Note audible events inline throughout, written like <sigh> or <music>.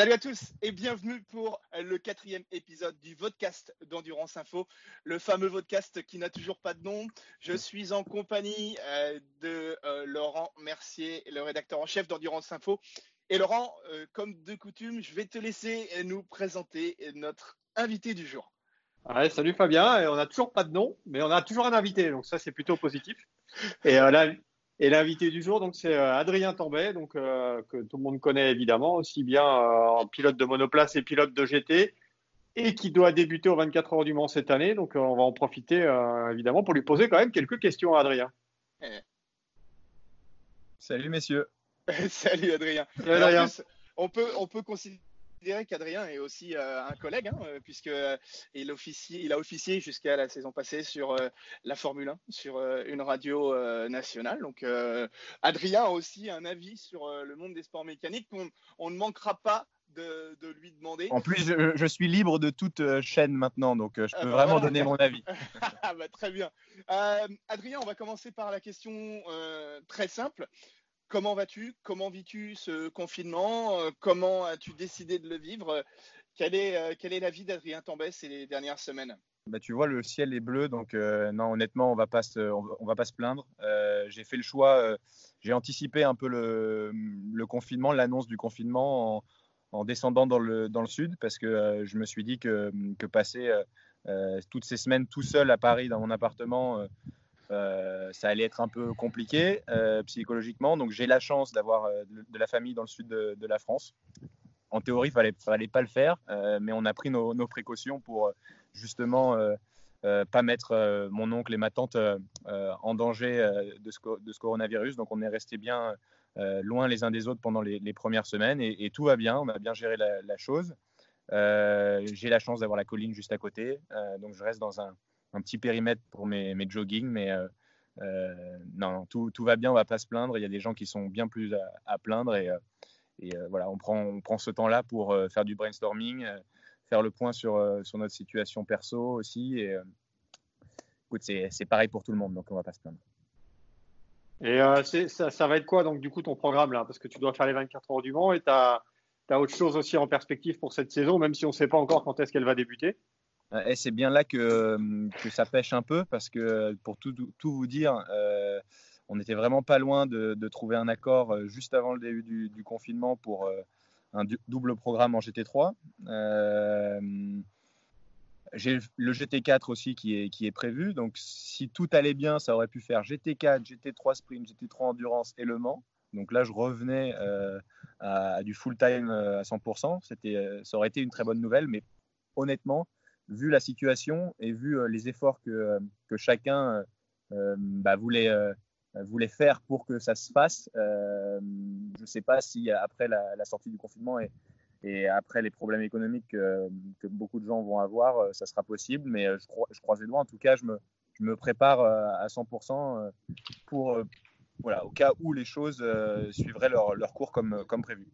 Salut à tous et bienvenue pour le quatrième épisode du podcast d'Endurance Info, le fameux podcast qui n'a toujours pas de nom. Je suis en compagnie euh, de euh, Laurent Mercier, le rédacteur en chef d'Endurance Info. Et Laurent, euh, comme de coutume, je vais te laisser nous présenter notre invité du jour. salut Fabien, on n'a toujours pas de nom, mais on a toujours un invité, donc ça c'est plutôt positif. Et là, et l'invité du jour, donc c'est euh, Adrien Tambay, donc euh, que tout le monde connaît évidemment, aussi bien euh, pilote de monoplace et pilote de GT, et qui doit débuter aux 24 heures du Mans cette année. Donc on va en profiter évidemment pour lui poser quand même quelques questions à Adrien. Salut messieurs. <laughs> Salut Adrien. Salut Adrien. on peut on peut considérer dirais qu'Adrien est aussi euh, un collègue, hein, euh, puisque euh, il, officie, il a officié jusqu'à la saison passée sur la Formule 1, sur une radio nationale. Donc, Adrien a aussi un avis sur le monde des sports mécaniques qu'on on ne manquera pas de, lui demander. En plus, je, suis libre de toute chaîne maintenant, donc je peux vraiment donner mon avis. <laughs> Ah bah, très bien. Adrien, on va commencer par la question très simple. Comment vas-tu? Comment vis-tu ce confinement? Euh, Comment as-tu décidé de le vivre? Quelle est, euh, quelle est la vie d'Adrien Tambès ces dernières semaines? Bah, tu vois, le ciel est bleu, donc euh, non, honnêtement, on va pas on va pas se plaindre. j'ai fait le choix, j'ai anticipé un peu le, confinement, l'annonce du confinement en, en, descendant dans le, sud, parce que je me suis dit que, que passer toutes ces semaines tout seul à Paris dans mon appartement, euh, ça allait être un peu compliqué euh, psychologiquement. Donc j'ai la chance d'avoir euh, de, la famille dans le sud de, la France. En théorie, il fallait, fallait pas le faire, mais on a pris nos, précautions pour justement pas mettre mon oncle et ma tante en danger de ce, coronavirus. Donc on est resté bien loin les uns des autres pendant les, premières semaines et, tout va bien. On a bien géré la chose. j'ai la chance d'avoir la colline juste à côté, donc je reste dans un, un petit périmètre pour mes, mes jogging, mais euh, euh, non, tout, tout, va bien, on va pas se plaindre. Il y a des gens qui sont bien plus à, plaindre et, euh, et voilà, on prend, on prend ce temps-là pour faire du brainstorming, faire le point sur, sur notre situation perso aussi. Et écoute, c'est pareil pour tout le monde, donc on va pas se plaindre. Et ça, ça, va être quoi donc du coup ton programme là? Parce que tu dois faire les 24 heures du Mans et tu as, as, autre chose aussi en perspective pour cette saison, même si on ne sait pas encore quand est-ce qu'elle va débuter. Et c'est bien là que, que, ça pêche un peu parce que pour tout, vous dire, euh, on n'était vraiment pas loin de, trouver un accord euh, juste avant le début du, confinement pour euh, un double programme en GT3. j'ai le GT4 aussi qui est, prévu. Donc si tout allait bien, ça aurait pu faire GT4, GT3 Sprint, GT3 Endurance et Le Mans. Donc là, je revenais à, du full time à 100%. C'était, ça aurait été une très bonne nouvelle, mais honnêtement, vu la situation et vu euh, les efforts que, euh, que chacun euh, bah, voulait, voulait faire pour que ça se fasse, je ne sais pas si après la, sortie du confinement et, après les problèmes économiques que, que, beaucoup de gens vont avoir, ça sera possible. Mais je, crois, je croise les doigts. En tout cas, je me, je me prépare à 100% pour, voilà, au cas où les choses suivraient leur, leur cours comme, comme prévu.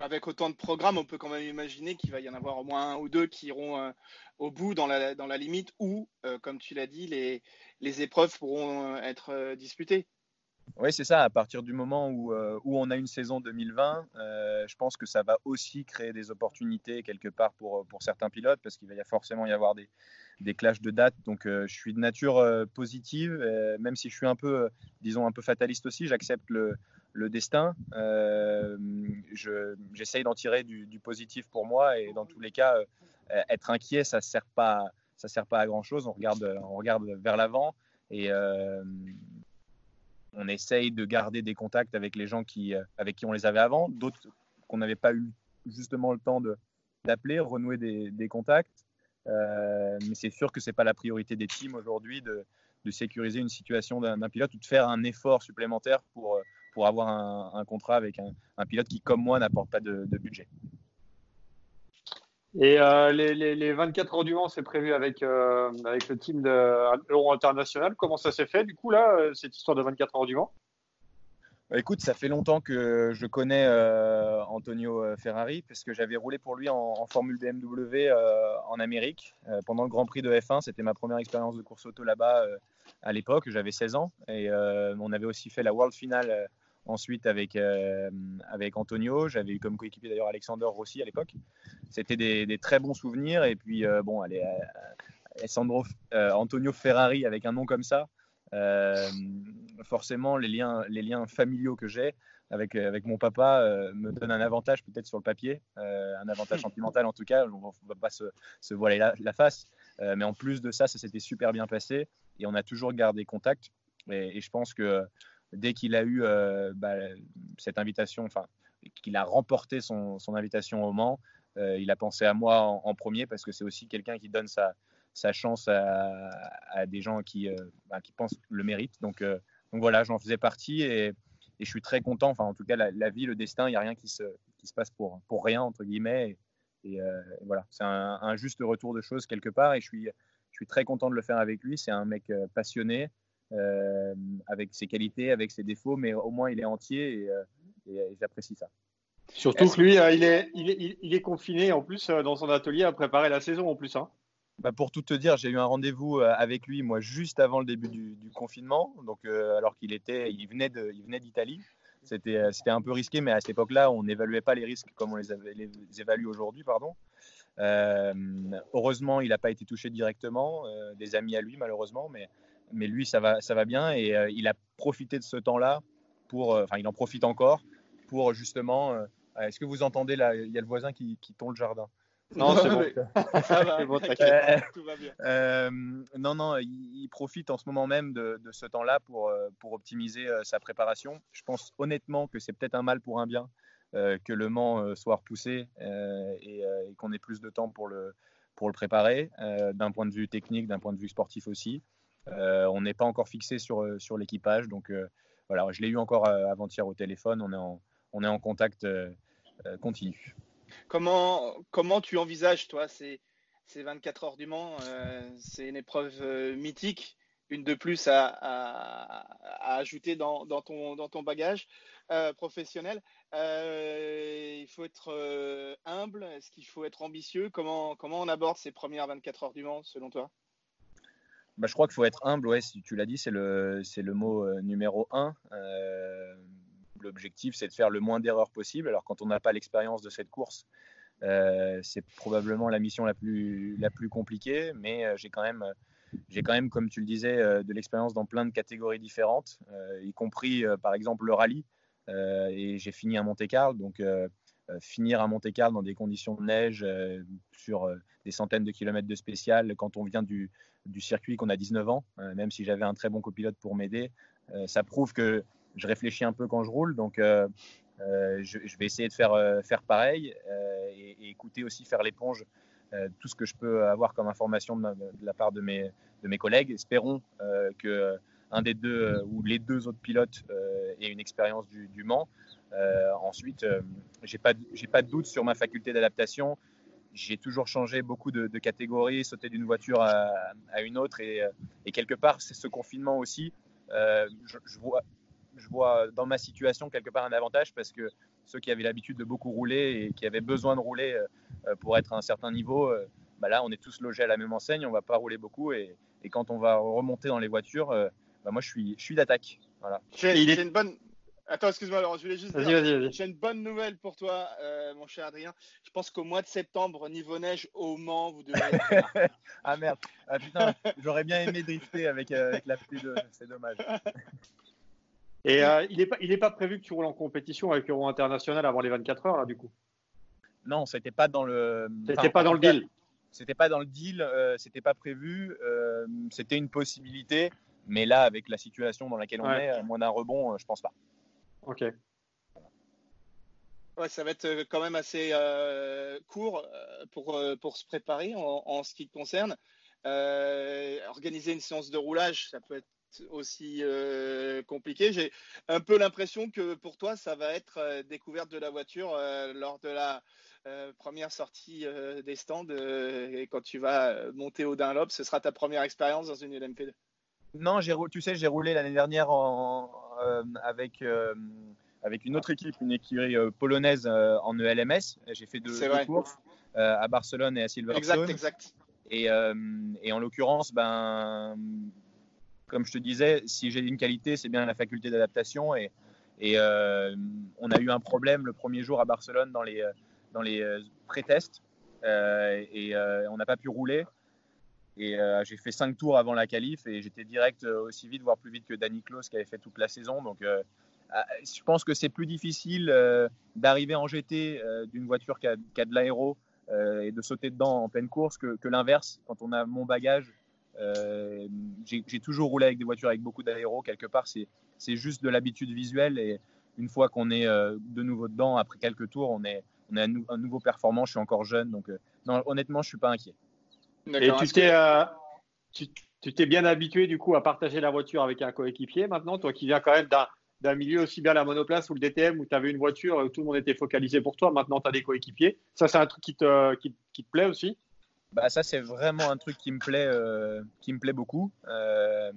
Avec autant de programmes, on peut quand même imaginer qu'il va y en avoir au moins un ou deux qui iront euh, au bout dans la, limite où, euh, comme tu l'as dit, les, les épreuves pourront euh, être disputées. Oui, c'est ça. À partir du moment où, où on a une saison 2020, je pense que ça va aussi créer des opportunités quelque part pour, pour certains pilotes parce qu'il va forcément y avoir des, des clashs de dates. Donc, je suis de nature positive, même si je suis un peu, disons, un peu fataliste aussi. J'accepte le, destin. Euh, J'essaye d'en tirer du, positif pour moi et dans tous les cas, euh, être inquiet, ça ne sert, pas, sert pas à grand-chose. On regarde, on regarde vers l'avant et euh, on essaye de garder des contacts avec les gens qui, euh, avec qui on les avait avant, d'autres qu'on n'avait pas eu justement le temps d'appeler, renouer des, contacts. mais c'est sûr que ce n'est pas la priorité des teams aujourd'hui de, de, sécuriser une situation d'un pilote ou de faire un effort supplémentaire pour, pour avoir un, contrat avec un, pilote qui, comme moi, n'apporte pas de, budget. Et euh, les, 24 heures du Mans, c'est prévu avec, euh, avec le team de Euro International. Comment ça s'est fait, du coup, là, euh, cette histoire de 24 heures du Mans Écoute, ça fait longtemps que je connais Antonio Ferrari, parce que j'avais roulé pour lui en, Formule BMW en Amérique pendant le Grand Prix de F1. C'était ma première expérience de course auto là-bas à l'époque. J'avais 16 ans et on avait aussi fait la World Finale Ensuite, avec, avec Antonio, j'avais eu comme coéquipier d'ailleurs Alexander Rossi à l'époque. C'était des, très bons souvenirs. Et puis, bon, allez, Alessandro, Antonio Ferrari avec un nom comme ça, forcément, les liens, les liens familiaux que j'ai avec, avec mon papa me donnent un avantage peut-être sur le papier, un avantage sentimental en tout cas, on ne va pas se voiler la, face. mais en plus de ça, ça s'était super bien passé et on a toujours gardé contact. Et, je pense que dès qu'il a eu bah, cette invitation, enfin, qu'il a remporté son, invitation au Mans, il a pensé à moi en, premier parce que c'est aussi quelqu'un qui donne sa, chance à, des gens qui, bah, qui pensent le mérite. Donc, voilà, j'en faisais partie et, je suis très content. Enfin, en tout cas, la, vie, le destin, il n'y a rien qui se, passe pour, rien, entre guillemets. Et, voilà, c'est un, juste retour de choses quelque part et je suis très content de le faire avec lui. C'est un mec passionné. Euh, avec ses qualités, avec ses défauts, mais au moins il est entier et, euh, j'apprécie ça. Surtout que lui, euh, il, est, il, est, il, est, confiné en plus dans son atelier à préparer la saison en plus. Hein. Bah pour tout te dire, j'ai eu un rendez-vous avec lui, moi, juste avant le début du, confinement, donc alors qu'il était, il venait de, il venait d'Italie. C'était, c'était un peu risqué, mais à cette époque-là, on n'évaluait pas les risques comme on les, avait, les évalue aujourd'hui, pardon. heureusement, il n'a pas été touché directement, des amis à lui, malheureusement, mais mais lui, ça va, ça va bien et euh, il a profité de ce temps-là pour, euh, enfin, il en profite encore pour justement. Euh, est-ce que vous entendez là Il y a le voisin qui, qui tond le jardin? Non, c'est bon. <laughs> ça va, <laughs> bon, tout va bien. non, non, il, profite en ce moment même de, de ce temps-là pour, pour optimiser sa préparation. Je pense honnêtement que c'est peut-être un mal pour un bien que le Mans soit repoussé et, et qu'on ait plus de temps pour le, pour le préparer, d'un point de vue technique, d'un point de vue sportif aussi. Euh, on n'est pas encore fixé sur, euh, sur l'équipage. Donc euh, voilà, je l'ai eu encore avant-hier au téléphone. On est en, on est en contact continu. Comment, comment tu envisages, toi, ces, ces 24 heures du Mans C'est une épreuve mythique, une de plus à, à, ajouter dans, dans, ton, dans ton bagage professionnel. il faut être humble, est-ce qu'il faut être ambitieux? Comment, comment on aborde ces premières 24 heures du Mans, selon toi? Bah, je crois qu'il faut être humble, ouais, tu l'as dit, c'est le, c'est le mot euh, numéro un. Euh, l'objectif, c'est de faire le moins d'erreurs possible. Alors, quand on n'a pas l'expérience de cette course, euh, c'est probablement la mission la plus, la plus compliquée, mais j'ai quand même, j'ai quand même, comme tu le disais, de l'expérience dans plein de catégories différentes, y compris par exemple le rallye. et j'ai fini à Monte-Carlo, donc finir à Monte-Carlo dans des conditions de neige sur des centaines de kilomètres de spécial, quand on vient du, du circuit qu'on a 19 ans, euh, même si j'avais un très bon copilote pour m'aider. Euh, ça prouve que je réfléchis un peu quand je roule, donc euh, je, vais essayer de faire, faire pareil et, écouter aussi, faire l'éponge, tout ce que je peux avoir comme information de, la part de mes, de mes collègues. Espérons que un des deux ou les deux autres pilotes aient une expérience du, du Mans. ensuite, j'ai pas, j'ai pas de doute sur ma faculté d'adaptation j'ai toujours changé beaucoup de, catégories, sauté d'une voiture à, une autre. Et, quelque part, c'est ce confinement aussi. Euh, je, vois, je vois dans ma situation quelque part un avantage parce que ceux qui avaient l'habitude de beaucoup rouler et qui avaient besoin de rouler euh, pour être à un certain niveau, euh, bah là, on est tous logés à la même enseigne, on va pas rouler beaucoup. Et, quand on va remonter dans les voitures, bah moi, je suis, je suis d'attaque. Voilà. Il est une bonne, Attends, excuse-moi, alors je voulais juste dire, j'ai une bonne nouvelle pour toi, euh, mon cher Adrien. Je pense qu'au mois de septembre, niveau neige au Mans, vous devez. <laughs> ah merde, ah, putain, j'aurais bien aimé drifter avec, euh, avec la pluie de. C'est dommage. Et euh, il n'est pas, il est pas prévu que tu roules en compétition avec Euro International avant les 24 heures, là, du coup? Non, c'était pas dans le. C'était pas dans le deal. C'était pas dans le deal, c'était pas prévu. c'était une possibilité, mais là, avec la situation dans laquelle on est, moins d'un rebond, je pense pas. Ok. Ouais, ça va être euh, quand même assez euh, court euh, pour, pour se préparer en, ce qui te concerne. organiser une séance de roulage, ça peut être aussi compliqué. J'ai un peu l'impression que pour toi, ça va être découverte de la voiture lors de la première sortie des stands et quand tu vas monter au Dunlop, ce sera ta première expérience dans une LMP2. Non, tu sais, j'ai roulé l'année dernière en, euh, avec, euh, avec une autre équipe, une écurie euh, polonaise en ELMS. J'ai fait deux, courses à Barcelone et à Silverstone. Exact, exact. Et, et en l'occurrence, ben, comme je te disais, si j'ai une qualité, c'est bien la faculté d'adaptation. Et, Et on a eu un problème le premier jour à Barcelone dans les, dans les pré-tests et on n'a pas pu rouler. Et j'ai fait cinq tours avant la qualif et j'étais direct aussi vite, voire plus vite que Danny Klaus qui avait fait toute la saison. Donc ah, je pense que c'est plus difficile d'arriver en GT d'une voiture qui a, de l'aéro euh, et de sauter dedans en pleine course que, l'inverse. Quand on a mon bagage, euh, j'ai toujours roulé avec des voitures avec beaucoup d'aéro. Quelque part, c'est juste de l'habitude visuelle. Et une fois qu'on est euh, de nouveau dedans, après quelques tours, on est, un, nouveau performant. Je suis encore jeune. Donc, honnêtement, je ne suis pas inquiet. Et tu t'es tu t'es bien habitué du coup à partager la voiture avec un coéquipier maintenant, toi qui viens quand même d'un d'un milieu aussi bien la monoplace ou le DTM où tu avais une voiture où tout le monde était focalisé pour toi. Maintenant, tu as des coéquipiers. Ça, c'est un truc qui te, qui, te plaît aussi? Bah, Ça, c'est vraiment un truc qui me plaît, euh, qui me plaît beaucoup, euh,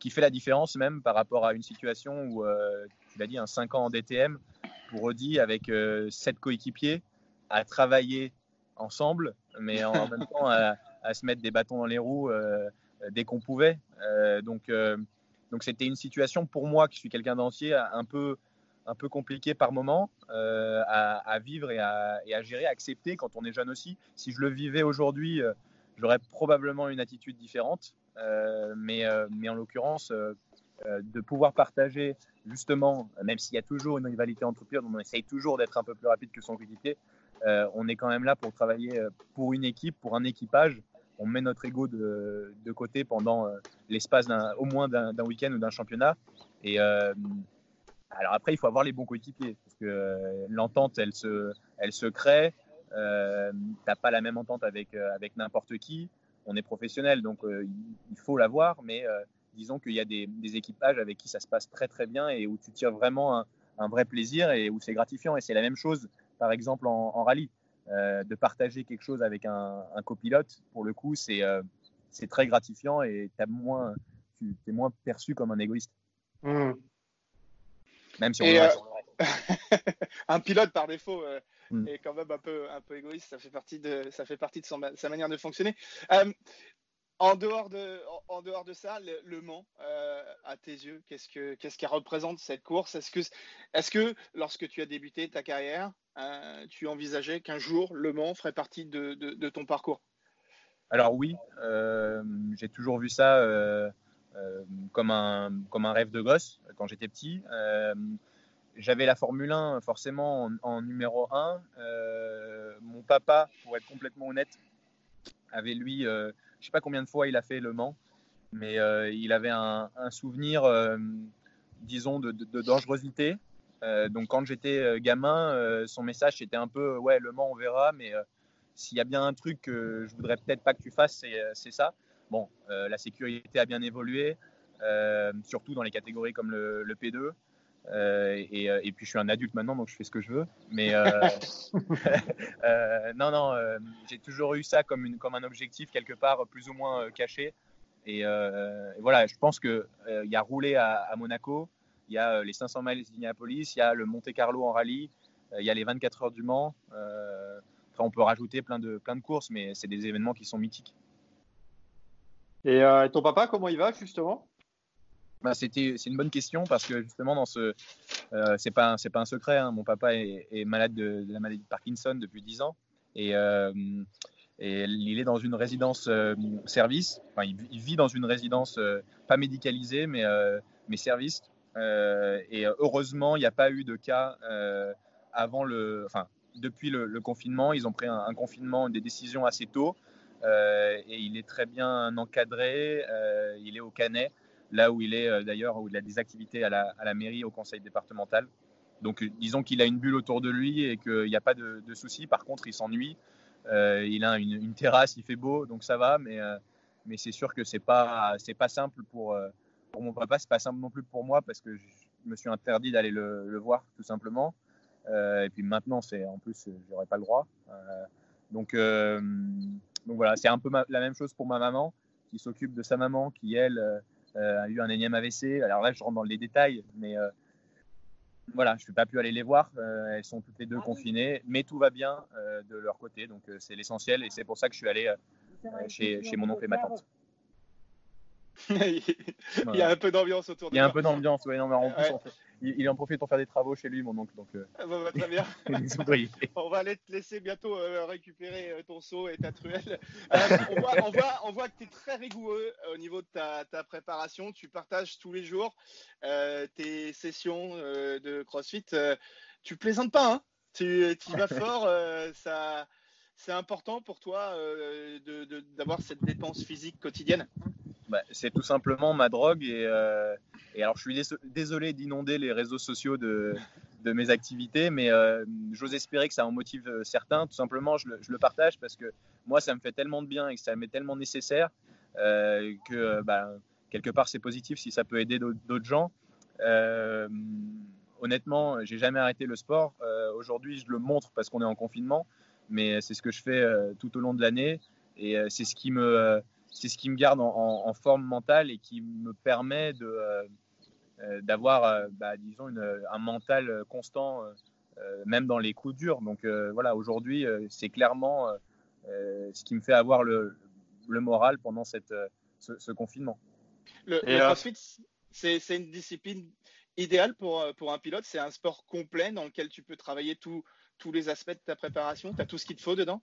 qui fait la différence même par rapport à une situation où, euh, tu l'as dit, un 5 ans en DTM pour Audi avec 7 coéquipiers à travailler ensemble, mais en même temps à, à, se mettre des bâtons dans les roues dès qu'on pouvait. donc, donc c'était une situation pour moi, qui suis quelqu'un d'ancier, un peu, un peu compliqué par moment euh, à, vivre et à, gérer, à accepter quand on est jeune aussi. Si je le vivais aujourd'hui, euh, j'aurais probablement une attitude différente. Euh, mais, mais en l'occurrence, de pouvoir partager justement, même s'il y a toujours une rivalité entre pilotes, on essaye toujours d'être un peu plus rapide que son coéquipier. on est quand même là pour travailler pour une équipe, pour un équipage on met notre ego de, côté pendant euh, l'espace au moins d'un week-end ou d'un championnat. Et euh, alors après, il faut avoir les bons coéquipiers parce que euh, l'entente, elle se, elle se crée. Euh, T'as pas la même entente avec avec n'importe qui. On est professionnel, donc il faut l'avoir. Mais disons qu'il y a des, équipages avec qui ça se passe très très bien et où tu tires vraiment un, vrai plaisir et où c'est gratifiant. Et c'est la même chose, par exemple, en rallye. Euh, de partager quelque chose avec un, copilote, pour le coup, c'est euh, très gratifiant et as moins, tu es moins perçu comme un égoïste. Mmh. Même si on euh, <laughs> un pilote par défaut mmh. est quand même un peu, un peu égoïste. Ça fait partie de, ça fait partie de son, sa manière de fonctionner. En dehors de, en, dehors de ça, le, Mans, à tes yeux, qu'est-ce que qu'est-ce qu'elle représente cette course? Est-ce que, est-ce que lorsque tu as débuté ta carrière, euh, tu envisageais qu'un jour Le Mans ferait partie de, ton parcours? Alors oui, euh, j'ai toujours vu ça euh, comme, un, comme un rêve de gosse quand j'étais petit. J'avais la Formule 1 forcément en, numéro 1. mon papa, pour être complètement honnête, avait lui, je sais pas combien de fois il a fait Le Mans, mais il avait un, souvenir, disons, de, de dangerosité euh, donc quand j'étais euh, gamin, euh, son message c'était un peu ouais le Mans on verra, mais s'il y a bien un truc que je voudrais peut-être pas que tu fasses, c'est ça. Bon, la sécurité a bien évolué, surtout dans les catégories comme le, P2. Et, puis je suis un adulte maintenant, donc je fais ce que je veux. Mais <laughs> non, non, j'ai toujours eu ça comme, une, comme un objectif quelque part plus ou moins caché. Et, voilà, je pense qu'il il y a roulé à Monaco, il y a euh, les 500 miles d'Indianapolis, il y a le Monte Carlo en rallye, euh, il y a les 24 heures du Mans. Euh, on peut rajouter plein de, plein de courses, mais c'est des événements qui sont mythiques. Et ton papa, comment il va justement? Bah, c'était, c'est une bonne question parce que justement dans ce, c'est pas c'est pas un secret. Hein. mon papa est, malade de, la maladie de Parkinson depuis 10 ans et, et il est dans une résidence service. Enfin, il, vit dans une résidence pas médicalisée mais mais service euh, et heureusement, il n'y a pas eu de cas euh, avant le, enfin, depuis le, confinement. Ils ont pris un, confinement, des décisions assez tôt. Euh, et il est très bien encadré. il est au Canet, là où il est d'ailleurs, où il a des activités à la, à la mairie, au conseil départemental. Donc, disons qu'il a une bulle autour de lui et qu'il n'y a pas de, de soucis. Par contre, il s'ennuie. il a une, terrasse, il fait beau, donc ça va. Mais, mais c'est sûr que c'est pas, pas simple pour, pour mon papa, c'est pas simple non plus pour moi parce que je me suis interdit d'aller le, voir tout simplement. Euh, et puis maintenant, en plus, j'aurais pas le droit. Euh, donc, euh, donc voilà, c'est un peu la même chose pour ma maman qui s'occupe de sa maman qui elle a eu un énième AVC. Alors là, je rentre dans les détails, mais voilà, je ne peux pas plus aller les voir. elles sont toutes les deux confinées, mais tout va bien de leur côté, donc c'est l'essentiel et c'est pour ça que je suis allé chez, chez mon oncle et ma tante. <laughs> il y a un peu d'ambiance autour de Il y a un peu d'ambiance, oui. Non, mais en plus, il, en profite pour faire des travaux chez lui, mon oncle. Donc, euh, ah, bah, bah, très bien. <laughs> on va aller te laisser bientôt euh, récupérer euh, ton seau et ta truelle. <laughs> on, voit, on, voit, on, voit, que tu es très rigoureux au niveau de ta, ta, préparation. Tu partages tous les jours tes sessions de CrossFit. tu plaisantes pas, hein tu, tu vas <laughs> fort. ça c'est important pour toi d'avoir cette dépense physique quotidienne bah, c'est tout simplement ma drogue. Et, euh, alors, je suis désolé d'inonder les réseaux sociaux de, mes activités, mais euh, j'ose espérer que ça en motive euh, certains. Tout simplement, je le, partage parce que moi, ça me fait tellement de bien et que ça m'est tellement nécessaire que bah, quelque part, c'est positif si ça peut aider d'autres gens. honnêtement, j'ai jamais arrêté le sport. Aujourd'hui, je le montre parce qu'on est en confinement, mais c'est ce que je fais tout au long de l'année et c'est ce qui me c'est ce qui me garde en, forme mentale et qui me permet de, euh, euh, d'avoir, euh, bah, disons, un mental constant, même dans les coups durs. Donc voilà, aujourd'hui, c'est clairement ce qui me fait avoir le, le moral pendant cette, ce, confinement. Le, CrossFit, c'est, une discipline idéale pour, pour un pilote. C'est un sport complet dans lequel tu peux travailler tous les aspects de ta préparation. Tu as tout ce qu'il te faut dedans?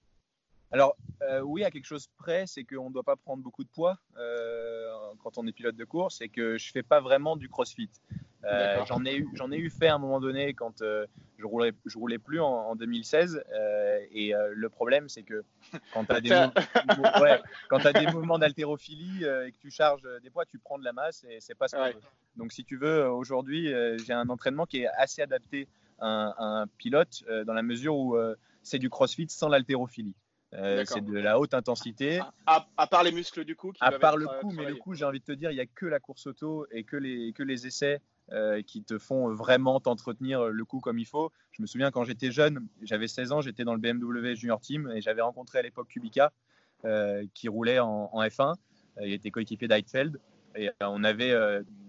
Alors euh, oui, à quelque chose près, c'est qu'on ne doit pas prendre beaucoup de poids euh, quand on est pilote de course et que je fais pas vraiment du crossfit. Euh, j'en ai eu, j'en ai eu fait à un moment donné quand je roulais, je roulais plus en, 2016 et le problème c'est que quand tu as des, <laughs> ouais, as des mouvements d'haltérophilie et que tu charges des poids, tu prends de la masse et c'est pas ce qu'on veut. Donc si tu veux, aujourd'hui j'ai un entraînement qui est assez adapté à un, pilote dans la mesure où c'est du crossfit sans l'haltérophilie. Euh, c'est de la haute intensité. À, part les muscles du coup. à part le euh, coup, mais le coup, j'ai envie de te dire, il n'y a que la course auto et que les, que les essais euh, qui te font vraiment t'entretenir le coup comme il faut. Je me souviens quand j'étais jeune, j'avais 16 ans, j'étais dans le BMW Junior Team et j'avais rencontré à l'époque Kubica qui roulait en, F1. il était coéquipier d'Heidfeld et on avait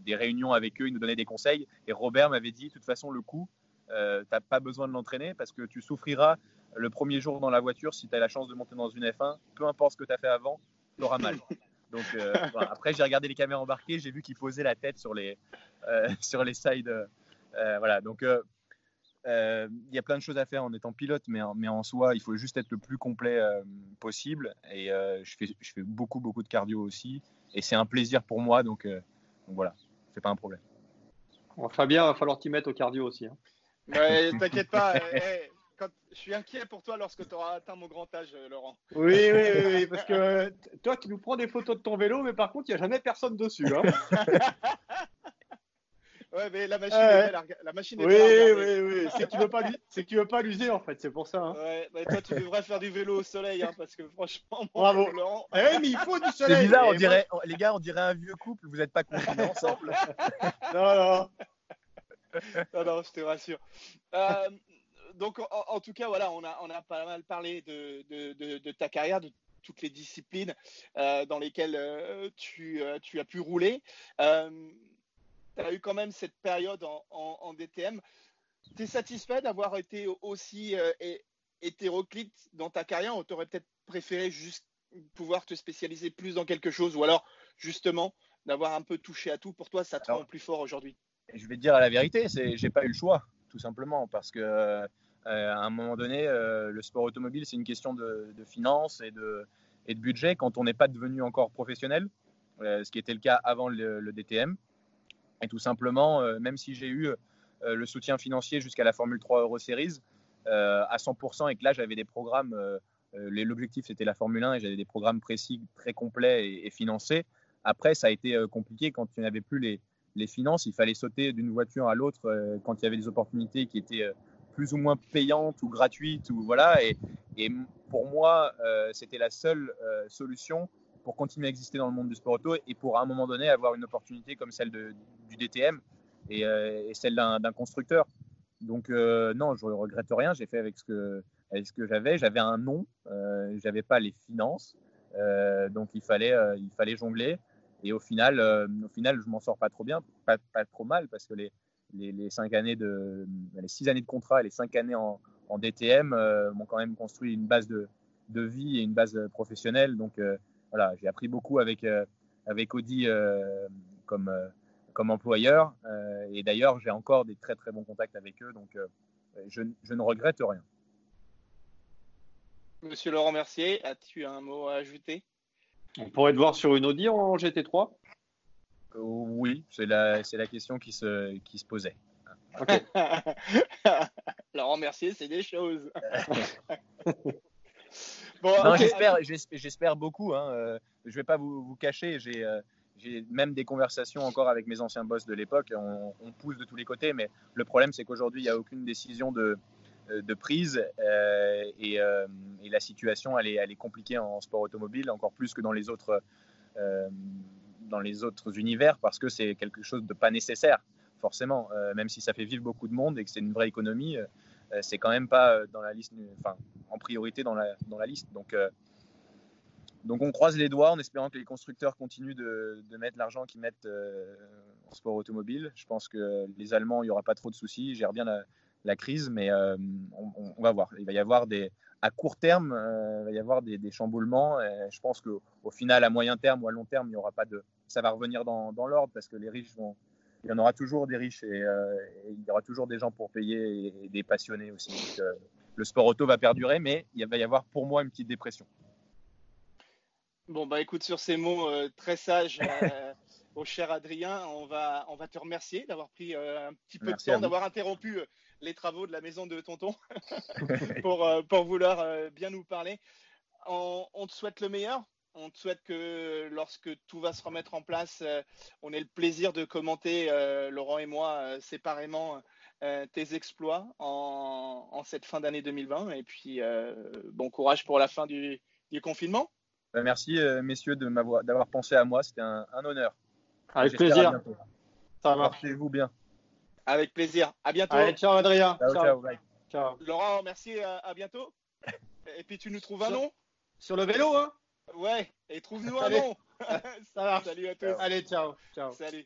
des réunions avec eux, ils nous donnaient des conseils et Robert m'avait dit, de toute façon, le coup, tu n'as pas besoin de l'entraîner parce que tu souffriras le premier jour dans la voiture, si tu as la chance de monter dans une F1, peu importe ce que tu as fait avant, tu auras mal. <laughs> Donc euh, après, j'ai regardé les caméras embarquées, j'ai vu qu'il posait la tête sur les, euh, <laughs> sur les sides. Euh, voilà, donc il y a plein de choses à faire en étant pilote, mais, mais en soi, il faut juste être le plus complet possible. Et je, fais, je fais beaucoup, beaucoup de cardio aussi. Et c'est un plaisir pour moi, donc, donc voilà, c'est pas un problème. Fabien, il va falloir t'y mettre au cardio aussi. Hein. T'inquiète pas. <laughs> je suis inquiet pour toi lorsque tu auras atteint mon grand âge, euh, Laurent. Oui, oui, oui, parce que toi, tu nous prends des photos de ton vélo, mais par contre, il n'y a jamais personne dessus. Hein. <laughs> ouais, mais la machine est belle. La machine est oui, oui, oui, C'est que tu tu veux pas l'user en fait, c'est pour ça. Hein. Ouais, bah, toi, tu devrais faire du vélo au soleil, hein, parce que franchement, Bravo. Laurent. Eh, mais il faut du soleil. C'est bizarre, on dirait, les gars, on dirait un vieux couple. Vous n'êtes pas confinés ensemble. <laughs> non, non. non, non, je te rassure. Euh, donc, en, tout cas, voilà, on a, on a pas mal parlé de, ta carrière, de toutes les disciplines euh, dans lesquelles euh, tu, euh, tu, as pu rouler. tu as eu quand même cette période en, DTM. Tu es satisfait d'avoir été aussi hétéroclite dans ta carrière? Ou tu aurais peut-être préféré juste pouvoir te spécialiser plus dans quelque chose ou alors justement d'avoir un peu touché à tout Pour toi, ça te rend plus fort aujourd'hui Je vais te dire la vérité, c'est j'ai pas eu le choix tout simplement, parce que euh, à un moment donné, euh, le sport automobile, c'est une question de, finances et de, et de budget quand on n'est pas devenu encore professionnel, euh, ce qui était le cas avant le, DTM. Et tout simplement, même si j'ai eu le soutien financier jusqu'à la Formule 3 Euro Series à 100% et que là, j'avais des programmes, l'objectif c'était la Formule 1 et j'avais des programmes précis, très complets et, financés. Après, ça a été compliqué quand il n'y avait plus les, les finances. Il fallait sauter d'une voiture à l'autre euh, quand il y avait des opportunités qui étaient euh, plus ou moins payantes ou gratuites. Ou, voilà. Et, pour moi, euh, c'était la seule solution pour continuer à exister dans le monde du sport auto et pour à un moment donné avoir une opportunité comme celle du DTM et, celle d'un constructeur. Donc non, je ne regrette rien. J'ai fait avec ce que, j'avais. J'avais un nom, j'avais pas les finances, donc il fallait jongler. Et au final, euh, au final je m'en sors pas trop bien, pas, trop mal, parce que les, six années de contrat et les cinq années en, DTM euh, m'ont quand même construit une base de, vie et une base professionnelle. Donc euh, voilà, j'ai appris beaucoup avec, avec Audi comme, employeur. et d'ailleurs, j'ai encore des très très bons contacts avec eux, donc je ne regrette rien. Monsieur Laurent Mercier, as-tu un mot à ajouter? On pourrait te voir sur une Audi en GT3 Oui, c'est la, la question qui se, qui se posait. <laughs> Laurent Mercier, c'est des choses. <laughs> bon, j'espère, beaucoup. Hein. Euh, je ne vais pas vous, vous cacher. J'ai, euh, j'ai même des conversations encore avec mes anciens boss de l'époque. On, on pousse de tous les côtés, mais le problème, c'est qu'aujourd'hui, il n'y a aucune décision de, de prise euh, et, et, la situation, elle est, compliquée en sport automobile, encore plus que dans les autres, dans les autres univers, parce que c'est quelque chose de pas nécessaire forcément, euh, même si ça fait vivre beaucoup de monde et que c'est une vraie économie, euh, euh, c'est quand même pas dans la liste, enfin, en priorité dans la, dans la liste. Donc, donc on croise les doigts en espérant que les constructeurs continuent de, de mettre l'argent qu'ils mettent en sport automobile. Je pense que les Allemands, il n'y aura pas trop de soucis, ils gèrent bien la, la crise, mais on, on, va voir. Il va y avoir des, à court terme, il va y avoir des, des chamboulements. Et je pense qu'au final, à moyen terme ou à long terme, il y aura pas de, ça va revenir dans, dans l'ordre parce que les riches vont, il y en aura toujours des riches et, euh, il y aura toujours des gens pour payer et, des passionnés aussi. Euh, le sport auto va perdurer, mais il va y avoir pour moi une petite dépression. Bon, bah écoute, sur ces mots euh, très sages, <laughs> au cher Adrien, on va, on va te remercier d'avoir pris un petit peu de temps, d'avoir interrompu les travaux de la maison de Tonton <laughs> pour, pour vouloir bien nous parler. on te souhaite le meilleur on te souhaite que lorsque tout va se remettre en place, euh, on ait le plaisir de commenter, euh, Laurent et moi, euh, séparément, tes exploits en, cette fin d'année 2020. Et puis, bon courage pour la fin du, confinement. Bah, merci, messieurs, d'avoir pensé à moi. C'était un, honneur. Avec plaisir. Ça Portez-vous bien. Avec plaisir. À bientôt. ciao, Adrien. Ciao, Laurent, merci. À, bientôt. <laughs> Et puis, tu nous trouves un nom Sur le vélo, hein Ouais, et trouve-nous un nom. <laughs> Ça marche. Salut à tous. Allez, ciao. ciao. Salut.